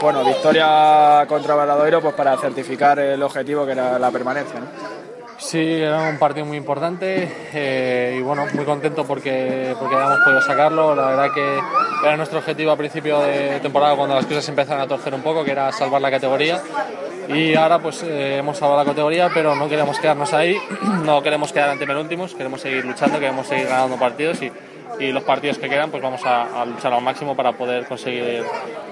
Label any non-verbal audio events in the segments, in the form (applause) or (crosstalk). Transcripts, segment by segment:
Bueno, victoria contra Valadoiro pues para certificar el objetivo que era la permanencia. Sí, era un partido muy importante eh, y bueno, muy contento porque, porque habíamos podido sacarlo. La verdad que era nuestro objetivo a principio de temporada cuando las cosas empezaron a torcer un poco, que era salvar la categoría. Y ahora pues eh, hemos salvado la categoría, pero no queremos quedarnos ahí, (clears throat) no queremos quedar ante penúltimos, queremos seguir luchando, queremos seguir ganando partidos y, y los partidos que quedan pues vamos a, a, luchar al máximo para poder conseguir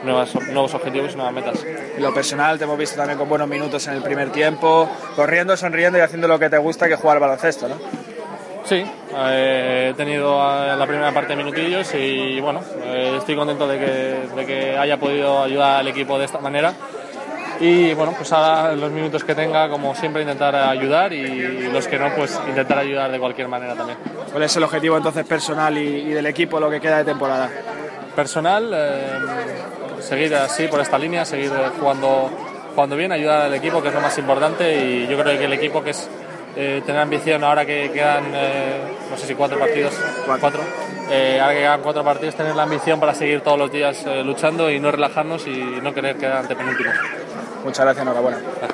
nuevas, nuevos objetivos y nuevas metas. En lo personal te hemos visto también con buenos minutos en el primer tiempo, corriendo, sonriendo y haciendo lo que te gusta que jugar al baloncesto, ¿no? Sí, eh, he tenido la primera parte de minutillos y bueno, eh, estoy contento de que, de que haya podido ayudar al equipo de esta manera y bueno, pues ahora los minutos que tenga, como siempre, intentar ayudar y los que no, pues intentar ayudar de cualquier manera también. ¿Cuál es el objetivo entonces personal y, y del equipo lo que queda de temporada? Personal, eh, seguir así por esta línea, seguir jugando, jugando bien, ayudar al equipo, que es lo más importante y yo creo que el equipo que es eh, tener ambición ahora que quedan, eh, no sé si cuatro partidos, cuatro, eh, ahora que quedan cuatro partidos, tener la ambición para seguir todos los días luchando y no relajarnos y no querer quedar ante penúltimos. Muchas gracias, enhorabuena. Gracias.